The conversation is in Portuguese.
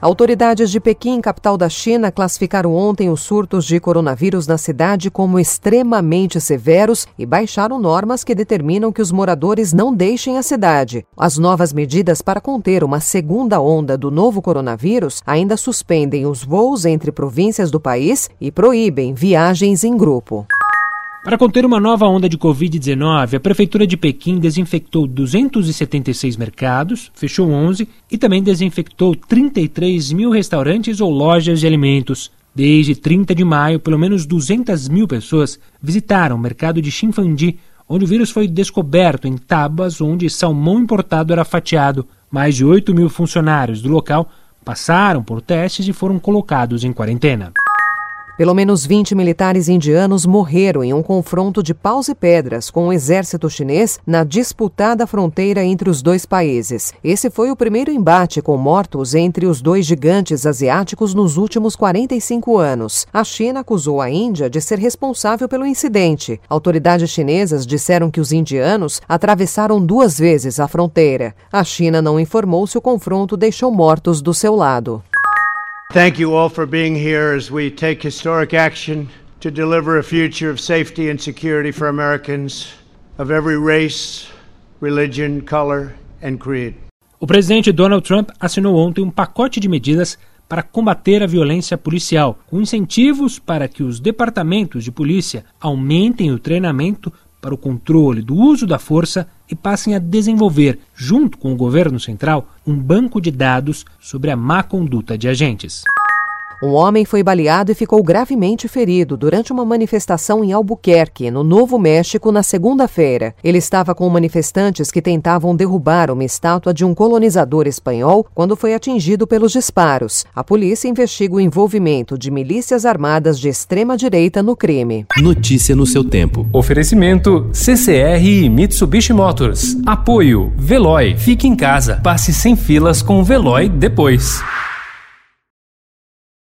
Autoridades de Pequim, capital da China, classificaram ontem os surtos de coronavírus na cidade como extremamente severos e baixaram normas que determinam que os moradores não deixem a cidade. As novas medidas para conter uma segunda onda do novo coronavírus ainda suspendem os voos entre províncias do país e proíbem viagens em grupo. Para conter uma nova onda de Covid-19, a Prefeitura de Pequim desinfectou 276 mercados, fechou 11 e também desinfectou 33 mil restaurantes ou lojas de alimentos. Desde 30 de maio, pelo menos 200 mil pessoas visitaram o mercado de Chinfandi, onde o vírus foi descoberto em tábuas onde salmão importado era fatiado. Mais de 8 mil funcionários do local passaram por testes e foram colocados em quarentena. Pelo menos 20 militares indianos morreram em um confronto de paus e pedras com o exército chinês na disputada fronteira entre os dois países. Esse foi o primeiro embate com mortos entre os dois gigantes asiáticos nos últimos 45 anos. A China acusou a Índia de ser responsável pelo incidente. Autoridades chinesas disseram que os indianos atravessaram duas vezes a fronteira. A China não informou se o confronto deixou mortos do seu lado. Thank you all for being here as we take historic action to deliver a future of safety and security for Americans of every race, religion, color and creed. O presidente Donald Trump assinou ontem um pacote de medidas para combater a violência policial, com incentivos para que os departamentos de polícia aumentem o treinamento para o controle do uso da força e passem a desenvolver, junto com o governo central, um banco de dados sobre a má conduta de agentes. Um homem foi baleado e ficou gravemente ferido durante uma manifestação em Albuquerque, no Novo México, na segunda-feira. Ele estava com manifestantes que tentavam derrubar uma estátua de um colonizador espanhol quando foi atingido pelos disparos. A polícia investiga o envolvimento de milícias armadas de extrema-direita no crime. Notícia no seu tempo. Oferecimento CCR e Mitsubishi Motors. Apoio Veloy. Fique em casa. Passe sem filas com o Veloy depois.